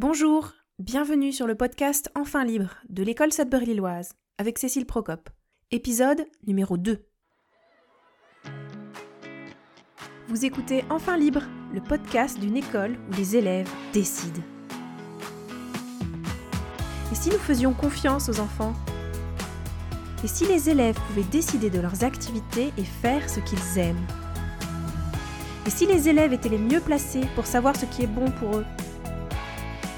Bonjour, bienvenue sur le podcast Enfin libre de l'école Sudbury-Lilloise avec Cécile Procope. Épisode numéro 2. Vous écoutez Enfin libre, le podcast d'une école où les élèves décident. Et si nous faisions confiance aux enfants? Et si les élèves pouvaient décider de leurs activités et faire ce qu'ils aiment? Et si les élèves étaient les mieux placés pour savoir ce qui est bon pour eux?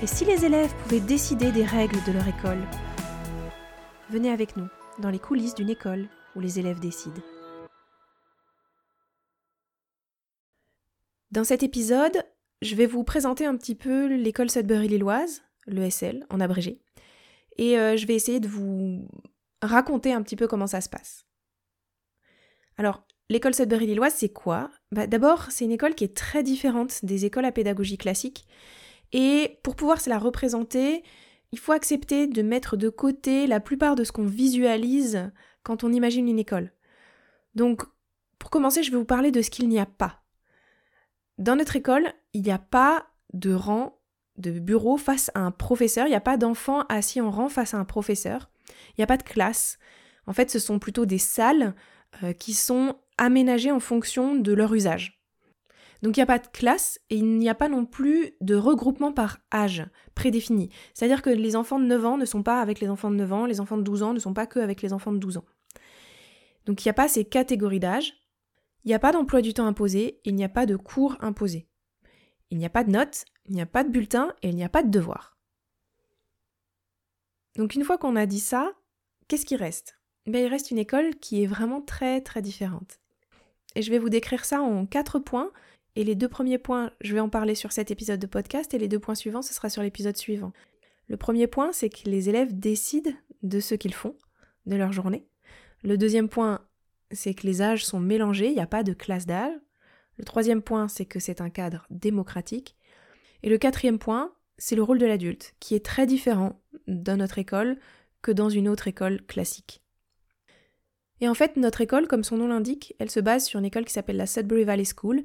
Et si les élèves pouvaient décider des règles de leur école Venez avec nous dans les coulisses d'une école où les élèves décident. Dans cet épisode, je vais vous présenter un petit peu l'école Sudbury-Lilloise, l'ESL en abrégé, et euh, je vais essayer de vous raconter un petit peu comment ça se passe. Alors, l'école Sudbury-Lilloise, c'est quoi? Bah, D'abord, c'est une école qui est très différente des écoles à pédagogie classique, et pour pouvoir se la représenter, il faut accepter de mettre de côté la plupart de ce qu'on visualise quand on imagine une école. Donc, pour commencer, je vais vous parler de ce qu'il n'y a pas. Dans notre école, il n'y a pas de rang de bureau face à un professeur, il n'y a pas d'enfant assis en rang face à un professeur, il n'y a pas de classe. En fait, ce sont plutôt des salles euh, qui sont aménagées en fonction de leur usage. Donc il n'y a pas de classe et il n'y a pas non plus de regroupement par âge prédéfini. C'est-à-dire que les enfants de 9 ans ne sont pas avec les enfants de 9 ans, les enfants de 12 ans ne sont pas que avec les enfants de 12 ans. Donc il n'y a pas ces catégories d'âge. Il n'y a pas d'emploi du temps imposé, il n'y a pas de cours imposés. Il n'y a pas de notes, il n'y a pas de bulletin et il n'y a pas de devoirs. Donc une fois qu'on a dit ça, qu'est-ce qui reste? Ben, Il reste une école qui est vraiment très très différente. Et je vais vous décrire ça en quatre points, et les deux premiers points, je vais en parler sur cet épisode de podcast, et les deux points suivants, ce sera sur l'épisode suivant. Le premier point, c'est que les élèves décident de ce qu'ils font, de leur journée. Le deuxième point, c'est que les âges sont mélangés, il n'y a pas de classe d'âge. Le troisième point, c'est que c'est un cadre démocratique. Et le quatrième point, c'est le rôle de l'adulte, qui est très différent dans notre école que dans une autre école classique. Et en fait, notre école, comme son nom l'indique, elle se base sur une école qui s'appelle la Sudbury Valley School.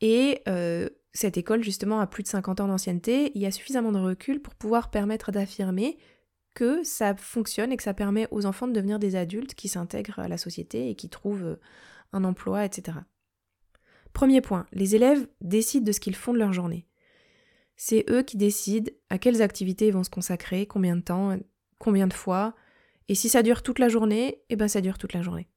Et euh, cette école, justement, a plus de 50 ans d'ancienneté. Il y a suffisamment de recul pour pouvoir permettre d'affirmer que ça fonctionne et que ça permet aux enfants de devenir des adultes qui s'intègrent à la société et qui trouvent euh, un emploi, etc. Premier point, les élèves décident de ce qu'ils font de leur journée. C'est eux qui décident à quelles activités ils vont se consacrer, combien de temps, combien de fois, et si ça dure toute la journée, eh ben ça dure toute la journée.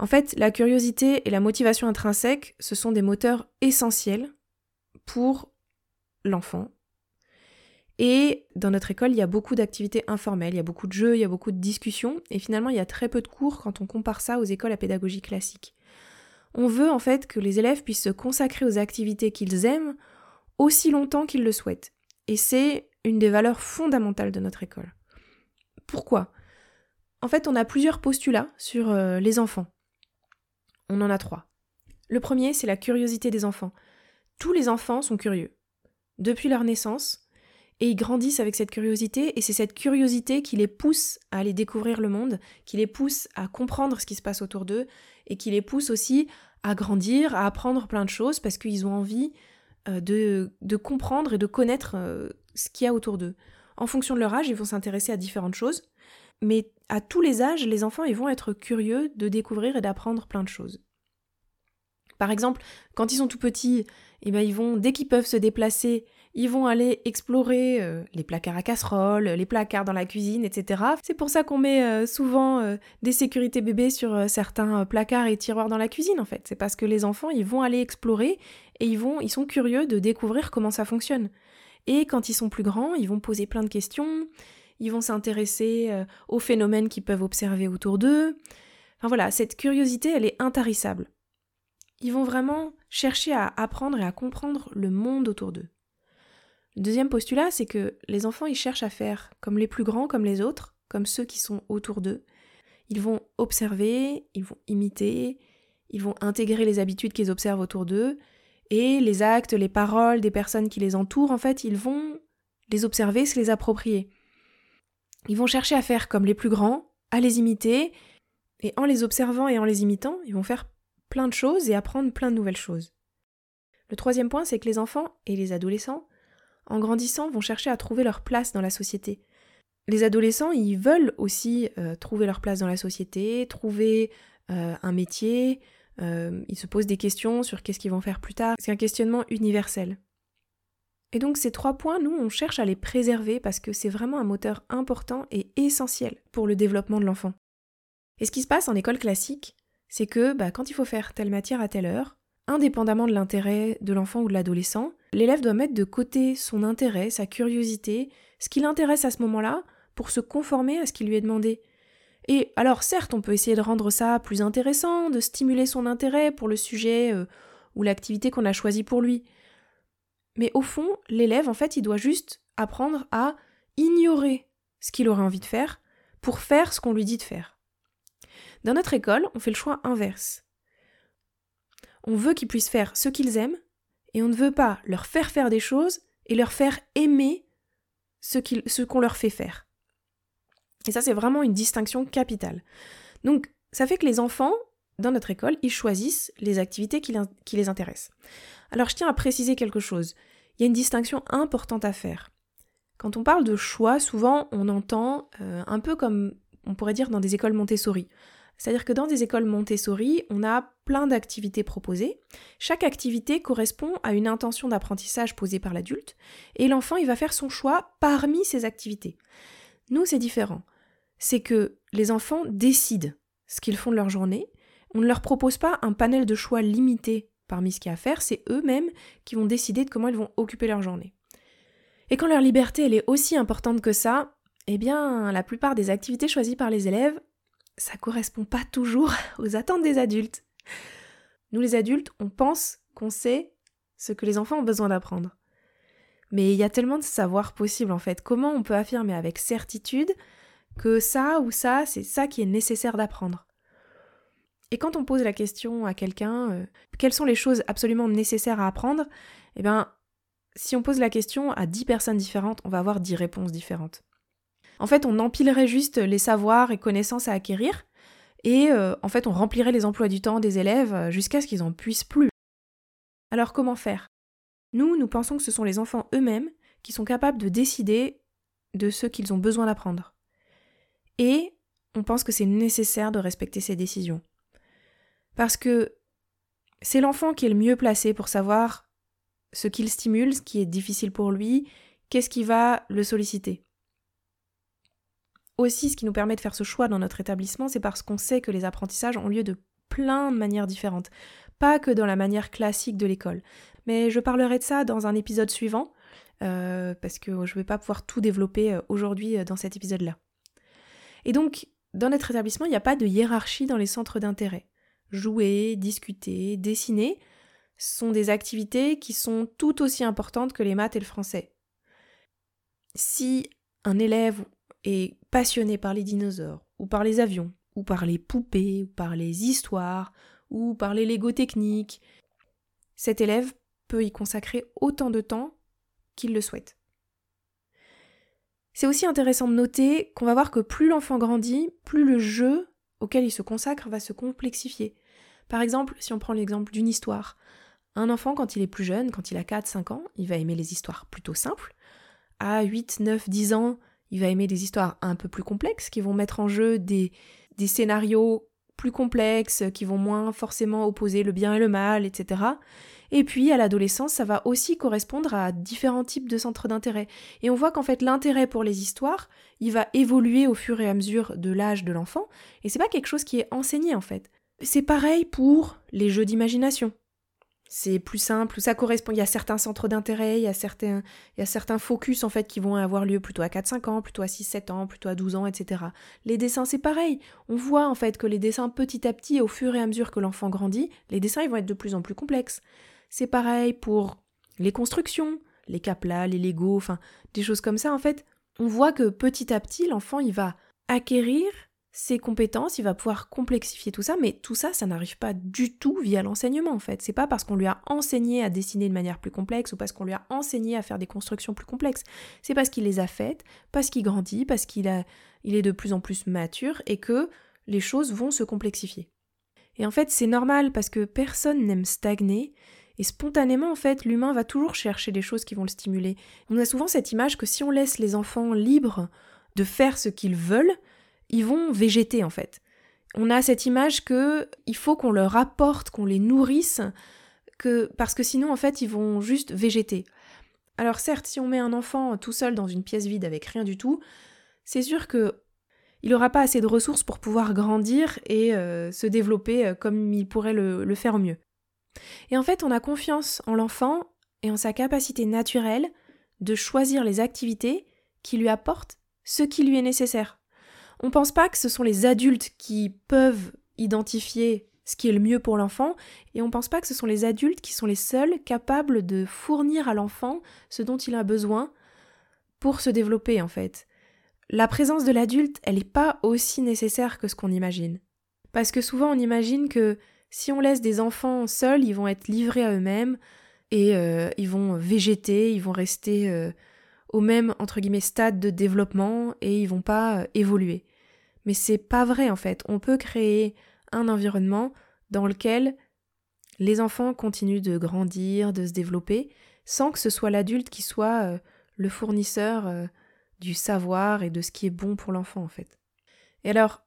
En fait, la curiosité et la motivation intrinsèque, ce sont des moteurs essentiels pour l'enfant et dans notre école, il y a beaucoup d'activités informelles, il y a beaucoup de jeux, il y a beaucoup de discussions, et finalement, il y a très peu de cours quand on compare ça aux écoles à pédagogie classique. On veut en fait que les élèves puissent se consacrer aux activités qu'ils aiment aussi longtemps qu'ils le souhaitent. Et c'est une des valeurs fondamentales de notre école. Pourquoi? En fait, on a plusieurs postulats sur euh, les enfants. On en a trois. Le premier, c'est la curiosité des enfants. Tous les enfants sont curieux. Depuis leur naissance, et ils grandissent avec cette curiosité, et c'est cette curiosité qui les pousse à aller découvrir le monde, qui les pousse à comprendre ce qui se passe autour d'eux, et qui les pousse aussi à grandir, à apprendre plein de choses, parce qu'ils ont envie euh, de, comprendre et de connaître euh, ce qu'il y a autour d'eux. En fonction de leur âge, ils vont s'intéresser à différentes choses, mais à tous les âges, les enfants ils vont être curieux de découvrir et d'apprendre plein de choses. Par exemple, quand ils sont tout petits, eh ben, ils vont, dès qu'ils peuvent se déplacer, ils vont aller explorer euh, les placards à casserole, les placards dans la cuisine, etc. C'est pour ça qu'on met euh, souvent euh, des sécurités bébés sur certains placards et tiroirs dans la cuisine en fait. C'est parce que les enfants, ils vont aller explorer et ils vont ils sont curieux de découvrir comment ça fonctionne. Et quand ils sont plus grands, ils vont poser plein de questions, ils vont s'intéresser aux phénomènes qu'ils peuvent observer autour d'eux. Enfin voilà, cette curiosité, elle est intarissable. Ils vont vraiment chercher à apprendre et à comprendre le monde autour d'eux. Le deuxième postulat, c'est que les enfants, ils cherchent à faire comme les plus grands, comme les autres, comme ceux qui sont autour d'eux. Ils vont observer, ils vont imiter, ils vont intégrer les habitudes qu'ils observent autour d'eux, et les actes, les paroles des personnes qui les entourent, en fait, ils vont les observer, se les approprier. Ils vont chercher à faire comme les plus grands, à les imiter, et en les observant et en les imitant, ils vont faire plein de choses et apprendre plein de nouvelles choses. Le troisième point, c'est que les enfants et les adolescents en grandissant, vont chercher à trouver leur place dans la société. Les adolescents, ils veulent aussi euh, trouver leur place dans la société, trouver euh, un métier, euh, ils se posent des questions sur qu'est-ce qu'ils vont faire plus tard. C'est un questionnement universel. Et donc ces trois points, nous, on cherche à les préserver parce que c'est vraiment un moteur important et essentiel pour le développement de l'enfant. Et ce qui se passe en école classique, c'est que bah, quand il faut faire telle matière à telle heure, indépendamment de l'intérêt de l'enfant ou de l'adolescent, l'élève doit mettre de côté son intérêt, sa curiosité, ce qui l'intéresse à ce moment-là, pour se conformer à ce qui lui est demandé. Et alors certes, on peut essayer de rendre ça plus intéressant, de stimuler son intérêt pour le sujet euh, ou l'activité qu'on a choisi pour lui. Mais au fond, l'élève, en fait, il doit juste apprendre à ignorer ce qu'il aurait envie de faire pour faire ce qu'on lui dit de faire. Dans notre école, on fait le choix inverse. On veut qu'ils puissent faire ce qu'ils aiment, et on ne veut pas leur faire faire des choses et leur faire aimer ce qu'on leur fait faire. Et ça, c'est vraiment une distinction capitale. Donc, ça fait que les enfants, dans notre école, ils choisissent les activités qui, les intéressent. Alors, je tiens à préciser quelque chose. Il y a une distinction importante à faire. Quand on parle de choix, souvent, on entend euh, un peu comme on pourrait dire dans des écoles Montessori. C'est-à-dire que dans des écoles Montessori, on a plein d'activités proposées. Chaque activité correspond à une intention d'apprentissage posée par l'adulte, et l'enfant, il va faire son choix parmi ces activités. Nous, c'est différent. C'est que les enfants décident ce qu'ils font de leur journée. On ne leur propose pas un panel de choix limité parmi ce qu'il y a à faire, c'est eux-mêmes qui vont décider de comment ils vont occuper leur journée. Et quand leur liberté elle est aussi importante que ça, eh bien, la plupart des activités choisies par les élèves, ça correspond pas toujours aux attentes des adultes. Nous les adultes, on pense qu'on sait ce que les enfants ont besoin d'apprendre. Mais il y a tellement de savoir possible en fait. Comment on peut affirmer avec certitude que ça ou ça, c'est ça qui est nécessaire d'apprendre? Et quand on pose la question à quelqu'un, euh, quelles sont les choses absolument nécessaires à apprendre Eh bien, si on pose la question à 10 personnes différentes, on va avoir 10 réponses différentes. En fait, on empilerait juste les savoirs et connaissances à acquérir, et euh, en fait, on remplirait les emplois du temps des élèves euh, jusqu'à ce qu'ils en puissent plus. Alors comment faire? Nous, nous pensons que ce sont les enfants eux-mêmes qui sont capables de décider de ce qu'ils ont besoin d'apprendre. Et on pense que c'est nécessaire de respecter ces décisions. Parce que c'est l'enfant qui est le mieux placé pour savoir ce qu'il stimule, ce qui est difficile pour lui, qu'est-ce qui va le solliciter. Aussi, ce qui nous permet de faire ce choix dans notre établissement, c'est parce qu'on sait que les apprentissages ont lieu de plein de manières différentes, pas que dans la manière classique de l'école. Mais je parlerai de ça dans un épisode suivant, euh, parce que je ne vais pas pouvoir tout développer euh, aujourd'hui euh, dans cet épisode-là. Et donc, dans notre établissement, il n'y a pas de hiérarchie dans les centres d'intérêt. Jouer, discuter, dessiner sont des activités qui sont tout aussi importantes que les maths et le français. Si un élève est passionné par les dinosaures, ou par les avions, ou par les poupées, ou par les histoires, ou par les Lego techniques, cet élève peut y consacrer autant de temps qu'il le souhaite. C'est aussi intéressant de noter qu'on va voir que plus l'enfant grandit, plus le jeu auquel il se consacre va se complexifier. Par exemple, si on prend l'exemple d'une histoire, un enfant quand il est plus jeune, quand il a 4-5 ans, il va aimer les histoires plutôt simples. À 8, 9, 10 ans, il va aimer des histoires un peu plus complexes qui vont mettre en jeu des, des scénarios plus complexes, qui vont moins forcément opposer le bien et le mal, etc. Et puis à l'adolescence, ça va aussi correspondre à différents types de centres d'intérêt. Et on voit qu'en fait l'intérêt pour les histoires, il va évoluer au fur et à mesure de l'âge de l'enfant, et c'est pas quelque chose qui est enseigné en fait. C'est pareil pour les jeux d'imagination. C'est plus simple, ça correspond, il y a certains centres d'intérêt, il y a certains, il y certains focus en fait qui vont avoir lieu plutôt à 4-5 ans, plutôt à 6-7 ans, plutôt à 12 ans, etc. Les dessins c'est pareil, on voit en fait que les dessins petit à petit, au fur et à mesure que l'enfant grandit, les dessins ils vont être de plus en plus complexes. C'est pareil pour les constructions, les caplas, les Lego, enfin des choses comme ça en fait. On voit que petit à petit l'enfant il va acquérir ses compétences, il va pouvoir complexifier tout ça, mais tout ça, ça n'arrive pas du tout via l'enseignement en fait. C'est pas parce qu'on lui a enseigné à dessiner de manière plus complexe ou parce qu'on lui a enseigné à faire des constructions plus complexes. C'est parce qu'il les a faites, parce qu'il grandit, parce qu'il est de plus en plus mature et que les choses vont se complexifier. Et en fait, c'est normal parce que personne n'aime stagner Et spontanément, en fait, l'humain va toujours chercher des choses qui vont le stimuler. On a souvent cette image que si on laisse les enfants libres de faire ce qu'ils veulent, ils vont végéter, en fait. On a cette image que il faut qu'on leur apporte, qu'on les nourrisse, que parce que sinon, en fait, ils vont juste végéter. Alors certes, si on met un enfant tout seul dans une pièce vide avec rien du tout, c'est sûr que il n'aura pas assez de ressources pour pouvoir grandir et euh, se développer euh, comme il pourrait le, le faire au mieux. Et en fait, on a confiance en l'enfant et en sa capacité naturelle de choisir les activités qui lui apportent ce qui lui est nécessaire. On ne pense pas que ce sont les adultes qui peuvent identifier ce qui est le mieux pour l'enfant, et on ne pense pas que ce sont les adultes qui sont les seuls capables de fournir à l'enfant ce dont il a besoin pour se développer en fait. La présence de l'adulte, elle n'est pas aussi nécessaire que ce qu'on imagine. Parce que souvent on imagine que si on laisse des enfants seuls, ils vont être livrés à eux-mêmes et euh, ils vont végéter, ils vont rester euh, au même stade de développement et ils vont pas euh, évoluer. Mais c'est pas vrai en fait. On peut créer un environnement dans lequel les enfants continuent de grandir, de se développer, sans que ce soit l'adulte qui soit le fournisseur du savoir et de ce qui est bon pour l'enfant en fait. Et alors,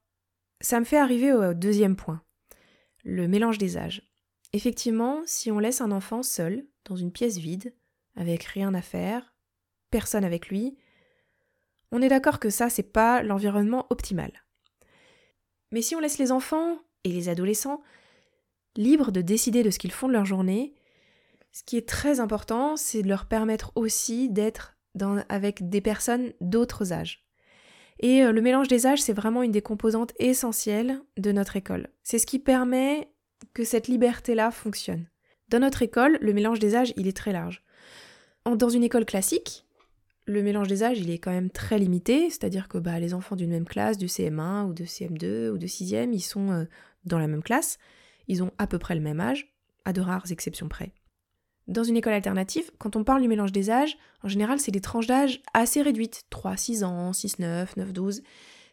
ça me fait arriver au deuxième point le mélange des âges. Effectivement, si on laisse un enfant seul, dans une pièce vide, avec rien à faire, personne avec lui, on est d'accord que ça, c'est pas l'environnement optimal. Mais si on laisse les enfants et les adolescents libres de décider de ce qu'ils font de leur journée, ce qui est très important, c'est de leur permettre aussi d'être avec des personnes d'autres âges. Et euh, le mélange des âges, c'est vraiment une des composantes essentielles de notre école. C'est ce qui permet que cette liberté-là fonctionne. Dans notre école, le mélange des âges, il est très large. Dans une école classique, le mélange des âges, il est quand même très limité, c'est-à-dire que bah, les enfants d'une même classe, du CM1 ou de CM2 ou de 6e, ils sont euh, dans la même classe, ils ont à peu près le même âge, à de rares exceptions près. Dans une école alternative, quand on parle du mélange des âges, en général, c'est des tranches d'âge assez réduites, 3, 6 ans, 6, 9, 9, 12.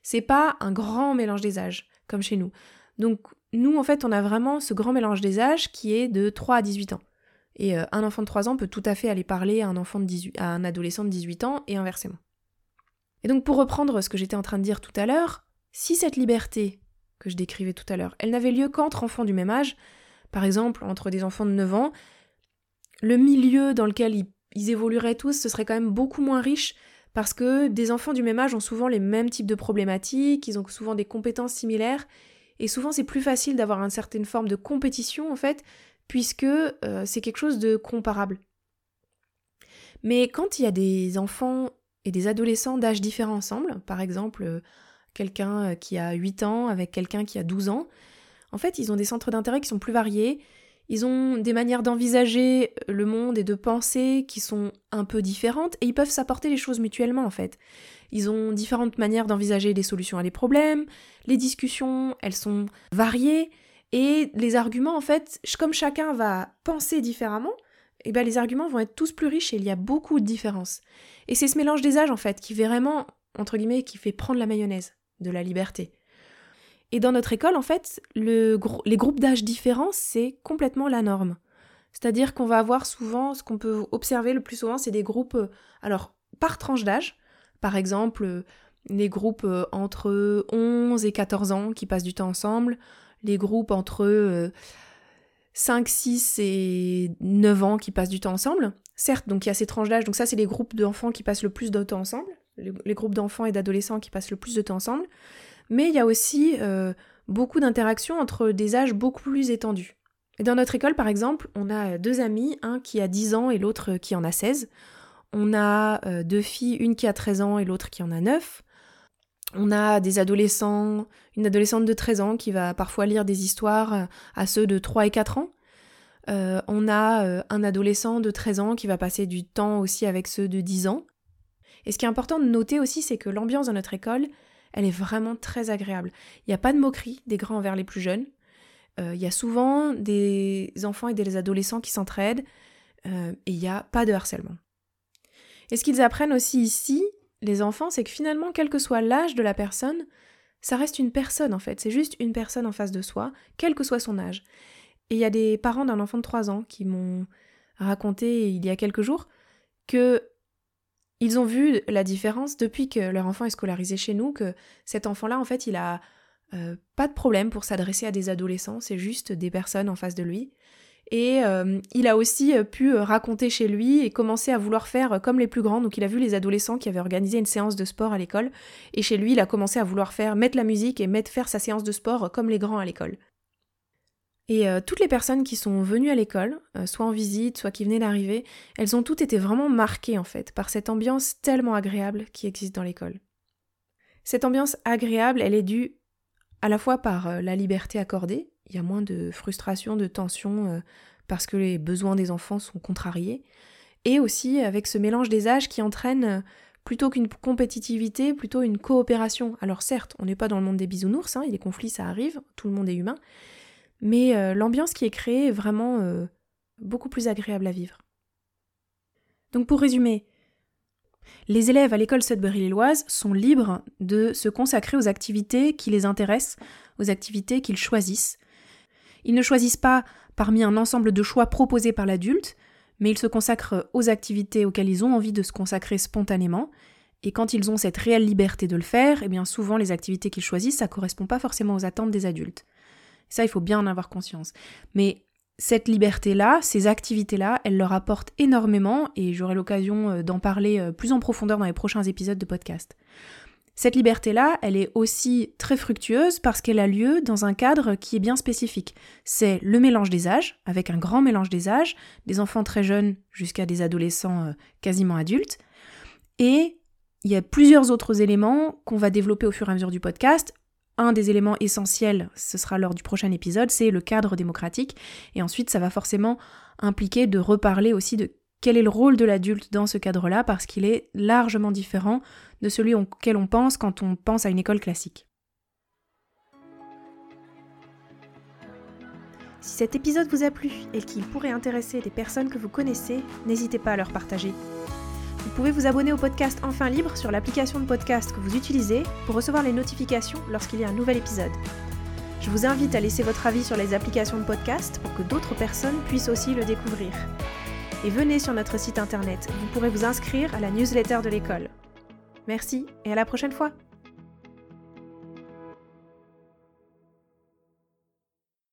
C'est pas un grand mélange des âges, comme chez nous. Donc, nous, en fait, on a vraiment ce grand mélange des âges qui est de 3 à 18 ans. Et euh, un enfant de 3 ans peut tout à fait aller parler à un, enfant de 18, à adolescent de 18 ans et inversement. Et donc, pour reprendre ce que j'étais en train de dire tout à l'heure, si cette liberté que je décrivais tout à l'heure, elle n'avait lieu qu'entre enfants du même âge, par exemple entre des enfants de 9 ans, le milieu dans lequel ils, évolueraient tous, ce serait quand même beaucoup moins riche parce que des enfants du même âge ont souvent les mêmes types de problématiques, ils ont souvent des compétences similaires, et souvent c'est plus facile d'avoir une certaine forme de compétition en fait, puisque euh, c'est quelque chose de comparable. Mais quand il y a des enfants et des adolescents d'âge différents ensemble, par exemple euh, quelqu'un euh, qui a 8 ans avec quelqu'un qui a 12 ans, en fait ils ont des centres d'intérêt qui sont plus variés, ils ont des manières d'envisager le monde et de penser qui sont un peu différentes et ils peuvent s'apporter les choses mutuellement en fait. Ils ont différentes manières d'envisager des solutions à des problèmes, les discussions, elles sont variées et les arguments en fait, comme chacun va penser différemment, eh ben les arguments vont être tous plus riches et il y a beaucoup de différences. Et c'est ce mélange des âges en fait qui fait vraiment entre guillemets qui fait prendre la mayonnaise de la liberté. Et dans notre école, en fait, les groupes d'âge différents, c'est complètement la norme. C'est-à-dire qu'on va avoir souvent, ce qu'on peut observer le plus souvent, c'est des groupes, euh, alors, par tranche d'âge. Par exemple, euh, les groupes euh, entre 11 et 14 ans qui passent du temps ensemble, les groupes entre 5, 6 et 9 ans qui passent du temps ensemble. Certes, donc il y a ces tranches d'âge, donc ça c'est les groupes d'enfants qui passent le plus de temps ensemble, les groupes d'enfants et d'adolescents qui passent le plus de temps ensemble mais il y a aussi euh, beaucoup d'interactions entre des âges beaucoup plus étendus. Dans notre école, par exemple, on a deux amis, un qui a 10 ans et l'autre qui en a 16. On a euh, deux filles, une qui a 13 ans et l'autre qui en a 9. On a des adolescents, une adolescente de 13 ans qui va parfois lire des histoires euh, à ceux de 3 et 4 ans. on a un adolescent de 13 ans qui va passer du temps aussi avec ceux de 10 ans. Et ce qui est important de noter aussi, c'est que l'ambiance dans notre école, elle est vraiment très agréable. Il n'y a pas de moquerie des grands envers les plus jeunes. Euh, il y a souvent des enfants et des adolescents qui s'entraident euh, et il n'y a pas de harcèlement. Et ce qu'ils apprennent aussi ici, les enfants, c'est que finalement, quel que soit l'âge de la personne, ça reste une personne en fait. C'est juste une personne en face de soi, quel que soit son âge. Et il y a des parents d'un enfant de 3 ans qui m'ont raconté il y a quelques jours que ils ont vu la différence depuis que leur enfant est scolarisé chez nous, que cet enfant-là, en fait, il a euh, pas de problème pour s'adresser à des adolescents, c'est juste des personnes en face de lui. Et euh, il a aussi euh, pu raconter chez lui et commencer à vouloir faire comme les plus grands. Donc il a vu les adolescents qui avaient organisé une séance de sport à l'école. Et chez lui, il a commencé à vouloir faire mettre la musique et mettre faire sa séance de sport comme les grands à l'école. Et euh, toutes les personnes qui sont venues à l'école, euh, soit en visite, soit qui venaient d'arriver, elles ont toutes été vraiment marquées en fait par cette ambiance tellement agréable qui existe dans l'école. Cette ambiance agréable, elle est due à la fois par euh, la liberté accordée, il y a moins de frustration, de tension parce que les besoins des enfants sont contrariés, et aussi avec ce mélange des âges qui entraîne plutôt qu'une compétitivité, plutôt une coopération. Alors certes, on n'est pas dans le monde des bisounours, hein, les conflits ça arrive, tout le monde est humain, mais euh, l'ambiance qui est créée est vraiment euh, beaucoup plus agréable à vivre. Donc pour résumer, les élèves à l'école Sudbury-Lilloise sont libres de se consacrer aux activités qui les intéressent, aux activités qu'ils choisissent. Ils ne choisissent pas parmi un ensemble de choix proposés par l'adulte, mais ils se consacrent aux activités auxquelles ils ont envie de se consacrer spontanément. Et quand ils ont cette réelle liberté de le faire, eh bien souvent les activités qu'ils choisissent, ça ne correspond pas forcément aux attentes des adultes. Ça, il faut bien en avoir conscience. Mais cette liberté-là, ces activités-là, elles leur apportent énormément et j'aurai l'occasion euh, d'en parler euh, plus en profondeur dans les prochains épisodes de podcast. Cette liberté-là, elle est aussi très fructueuse parce qu'elle a lieu dans un cadre qui est bien spécifique. C'est le mélange des âges, avec un grand mélange des âges, des enfants très jeunes jusqu'à des adolescents euh, quasiment adultes. Et il y a plusieurs autres éléments qu'on va développer au fur et à mesure du podcast un des éléments essentiels, ce sera lors du prochain épisode, c'est le cadre démocratique. Et ensuite, ça va forcément impliquer de reparler aussi de quel est le rôle de l'adulte dans ce cadre-là, parce qu'il est largement différent de celui auquel on pense quand on pense à une école classique. Si cet épisode vous a plu et qu'il pourrait intéresser des personnes que vous connaissez, n'hésitez pas à leur partager. Vous pouvez vous abonner au podcast Enfin Libre sur l'application de podcast que vous utilisez pour recevoir les notifications lorsqu'il y a un nouvel épisode. Je vous invite à laisser votre avis sur les applications de podcast pour que d'autres personnes puissent aussi le découvrir. Et venez sur notre site internet, vous pourrez vous inscrire à la newsletter de l'école. Merci et à la prochaine fois